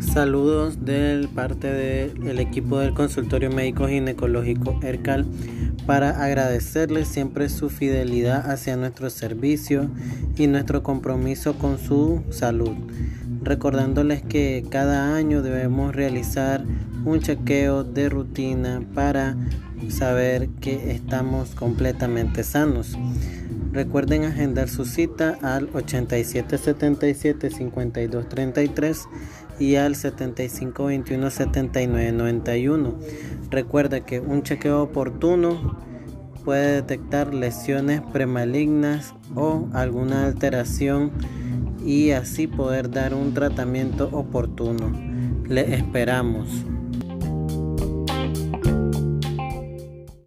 Saludos del parte del equipo del consultorio médico ginecológico ERCAL para agradecerles siempre su fidelidad hacia nuestro servicio y nuestro compromiso con su salud. Recordándoles que cada año debemos realizar un chequeo de rutina para saber que estamos completamente sanos. Recuerden agendar su cita al 8777 5233 y al 7521 7991. Recuerda que un chequeo oportuno puede detectar lesiones premalignas o alguna alteración y así poder dar un tratamiento oportuno. Le esperamos.